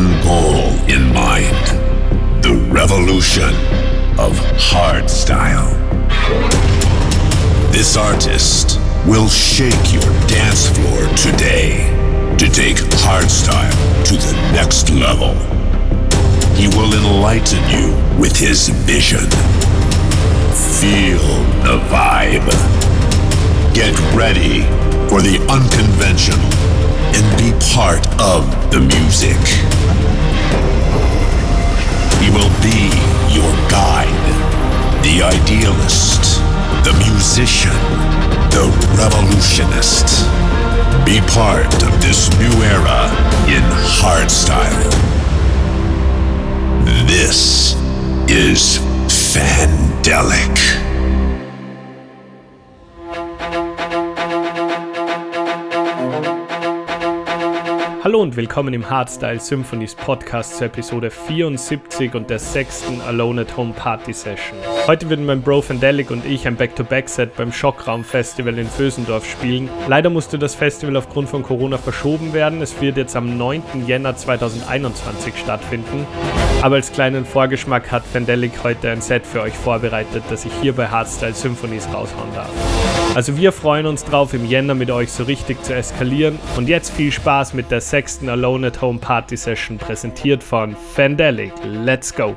one goal in mind the revolution of hardstyle. This artist will shake your dance floor today to take hardstyle to the next level. He will enlighten you with his vision. Feel the vibe. Get ready for the unconventional and be part of the music. He will be your guide, the idealist, the musician, the revolutionist. Be part of this new era in hardstyle. This is Fandelic. Hallo und willkommen im Hardstyle Symphonies Podcast zur Episode 74 und der sechsten Alone at Home Party Session. Heute würden mein Bro Fandelic und ich ein Back-to-Back-Set beim Schockraum Festival in Vösendorf spielen. Leider musste das Festival aufgrund von Corona verschoben werden. Es wird jetzt am 9. Jänner 2021 stattfinden. Aber als kleinen Vorgeschmack hat Fandelic heute ein Set für euch vorbereitet, das ich hier bei Hardstyle Symphonies raushauen darf. Also wir freuen uns drauf, im Jänner mit euch so richtig zu eskalieren. Und jetzt viel Spaß mit der sechsten Alone at Home Party Session, präsentiert von Fandelic. Let's go!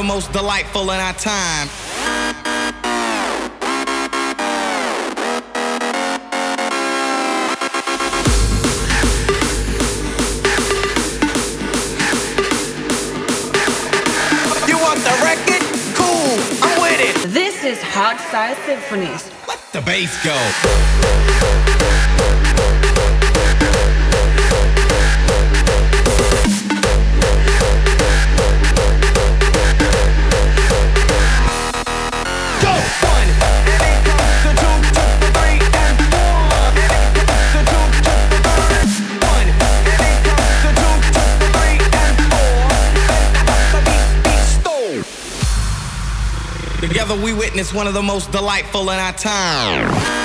the most delightful in our time. You want the record? Cool, I'm with it. This is Hot Symphonies. Let the bass go. together we witness one of the most delightful in our time.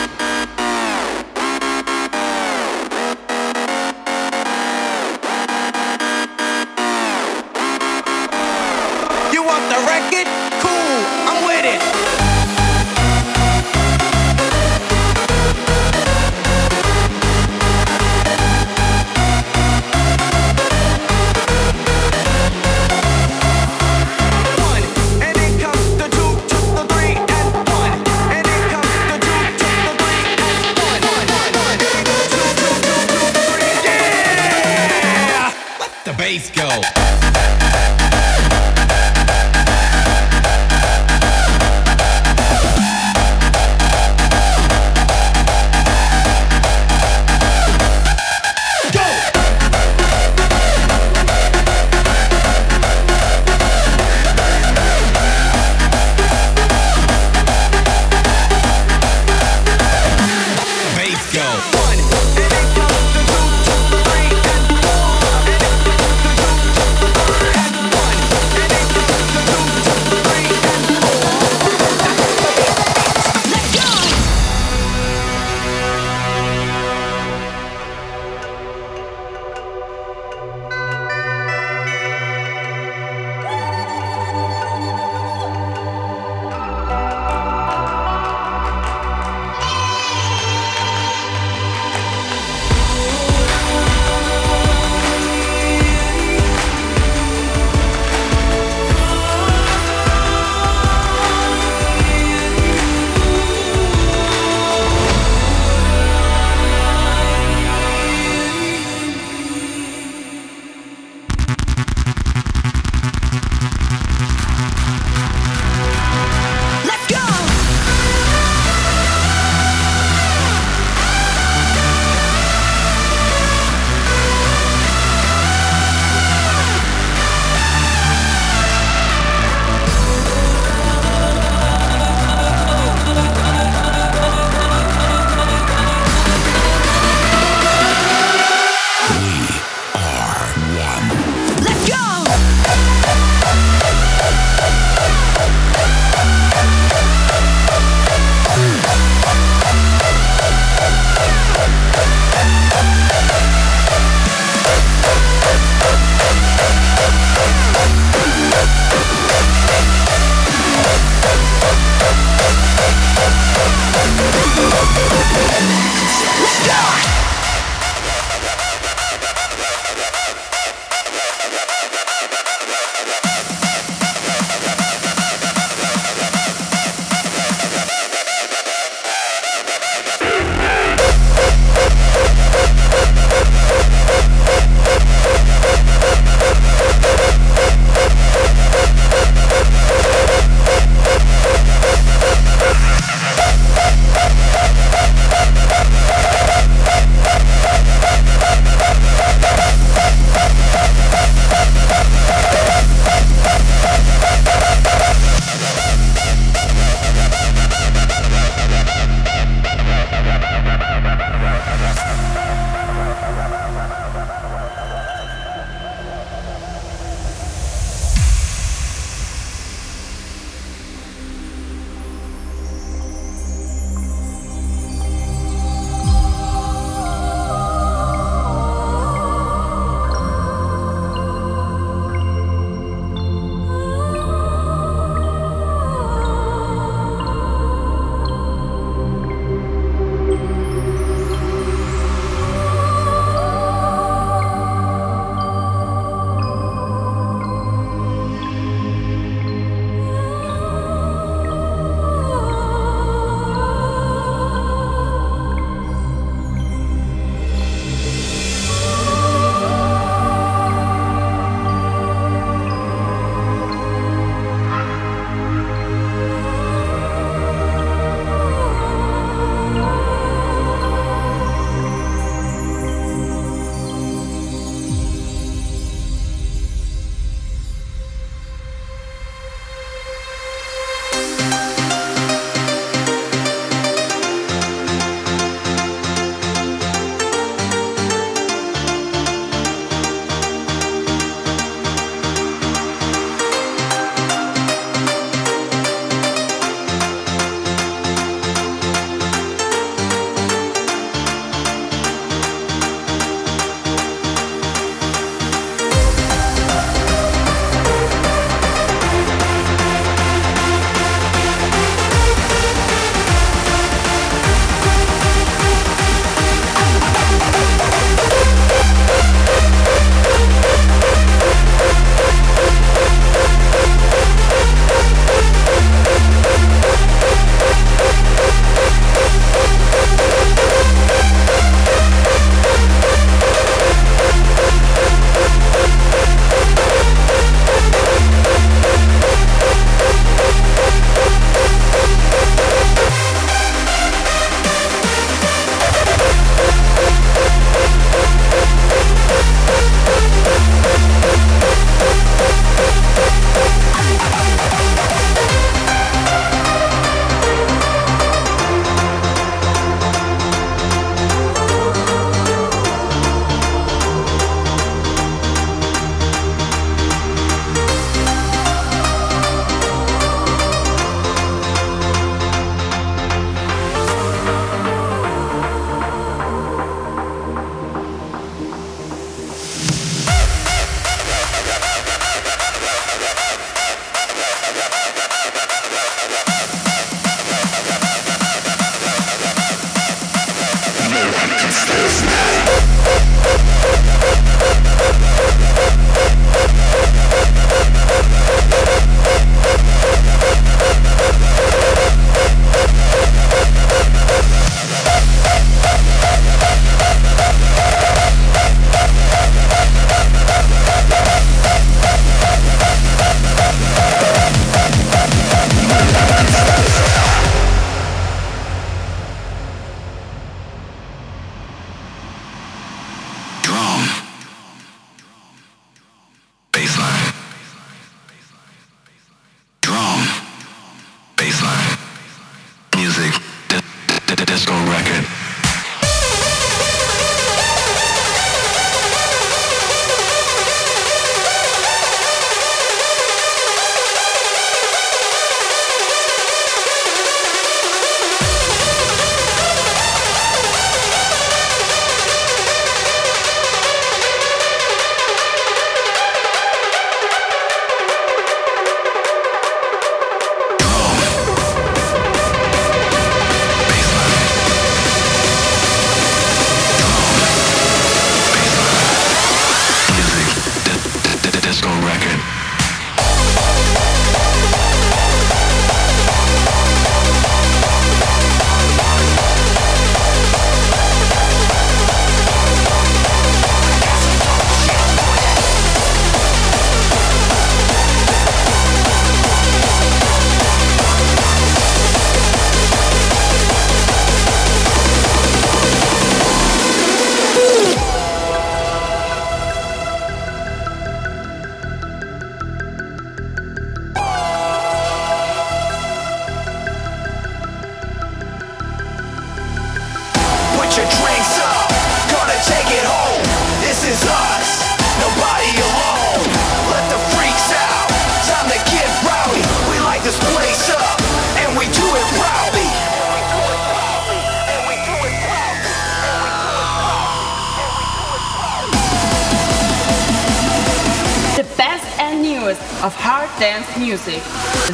of hard dance music.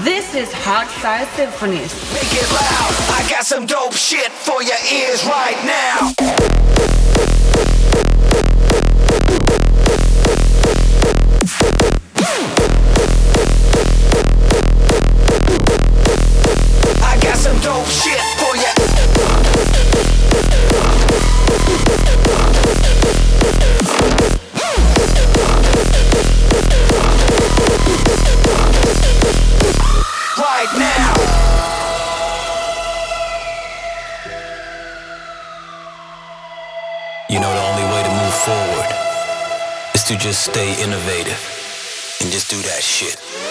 This is Hardstyle Symphonies. Make it loud. I got some dope shit for your ears right now. just stay innovative and just do that shit.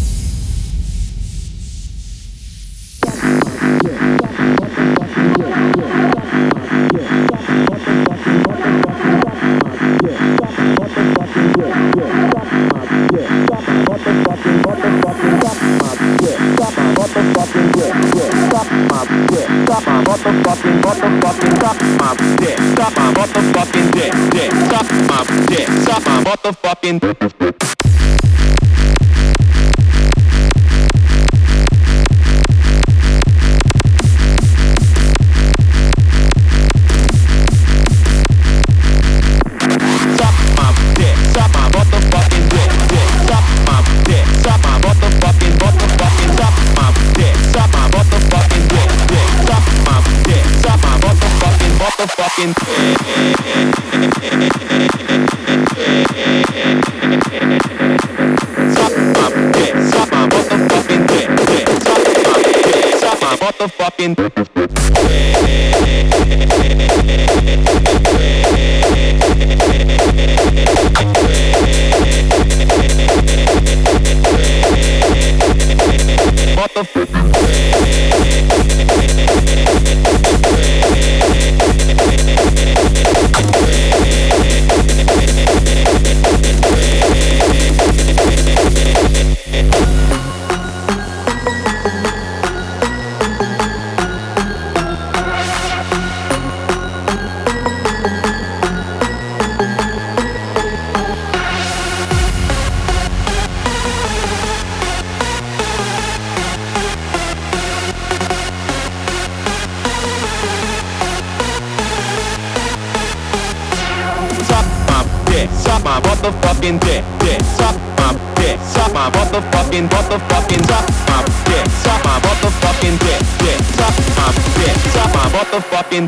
motherfucking. motherfucking. my motherfucking motherfucking suck my dick, suck my motherfucking dick, dick, suck my dick, suck my motherfucking.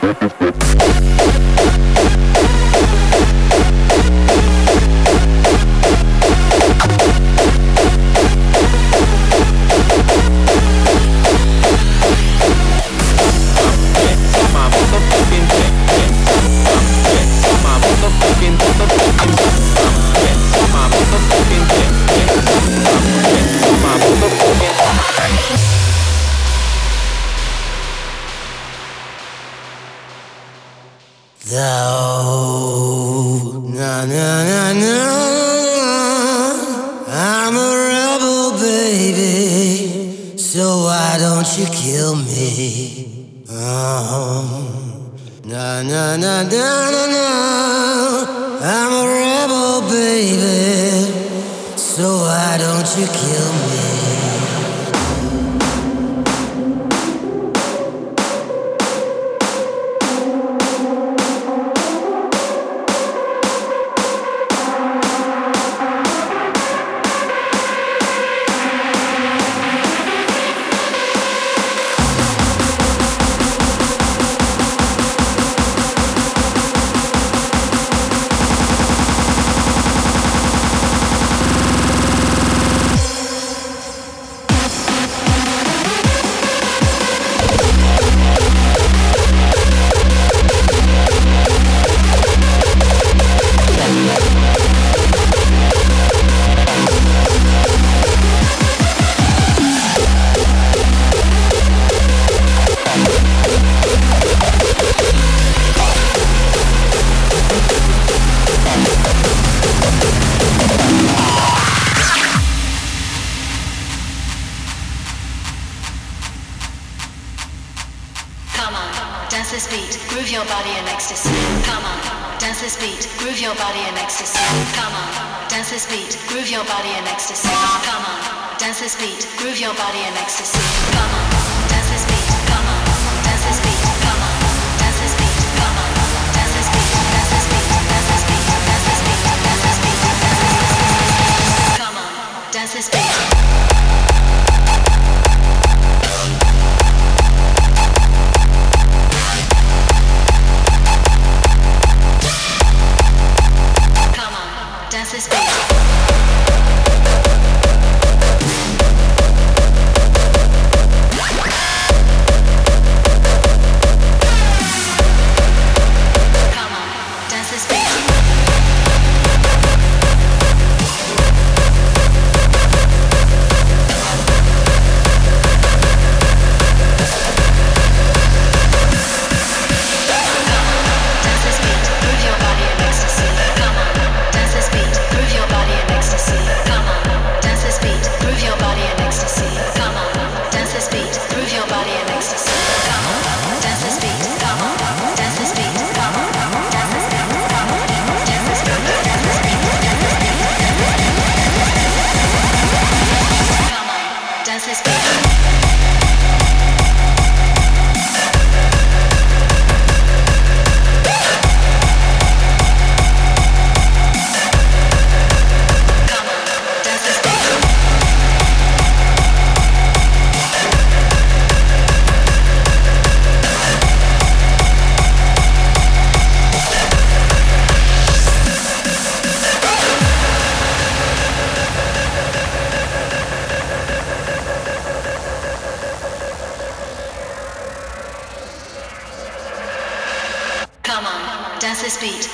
this beat, groove your body in ecstasy. Come on, dance this beat, groove your body in ecstasy. Come on, dance this beat, groove your body in ecstasy. Come on, dance this beat, groove your body in ecstasy. Come on, dance this beat. Come on, dance this beat. Come on, dance this beat. Dance this beat. Dance this beat. Dance this beat. Dance this beat. Dance this beat. Come on, dance this beat. Come on, dance this beat.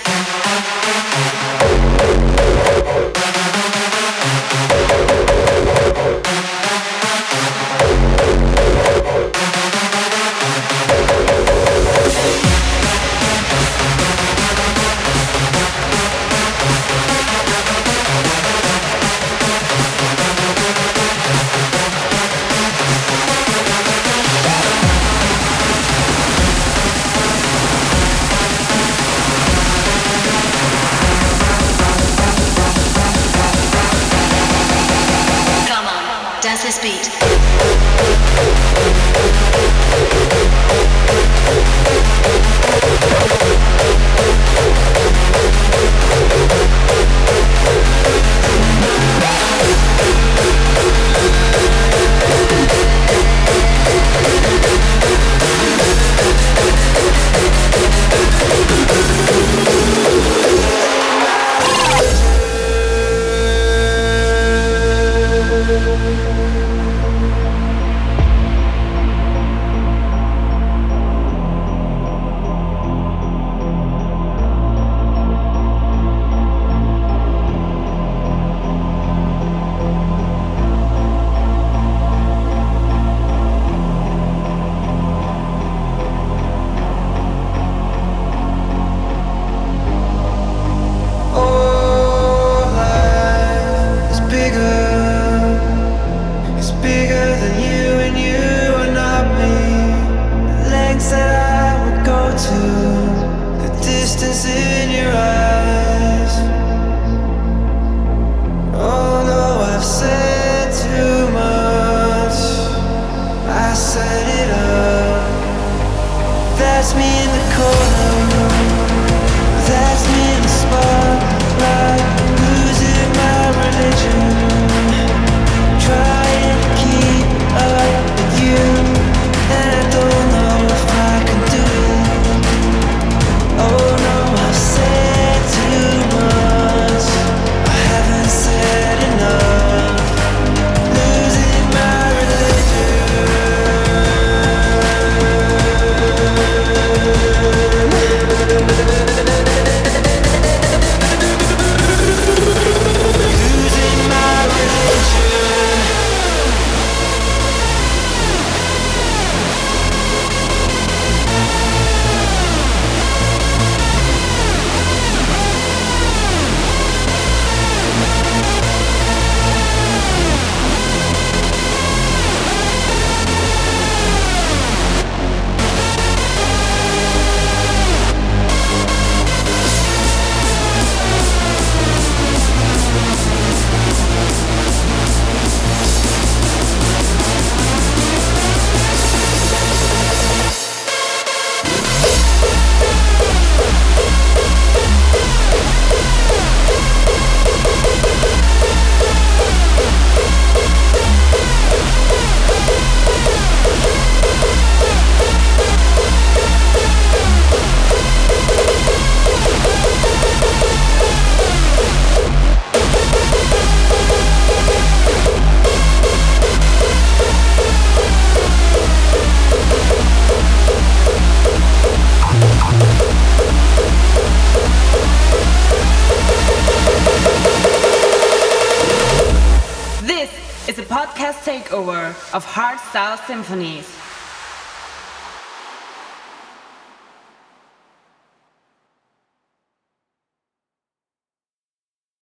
Symphonies.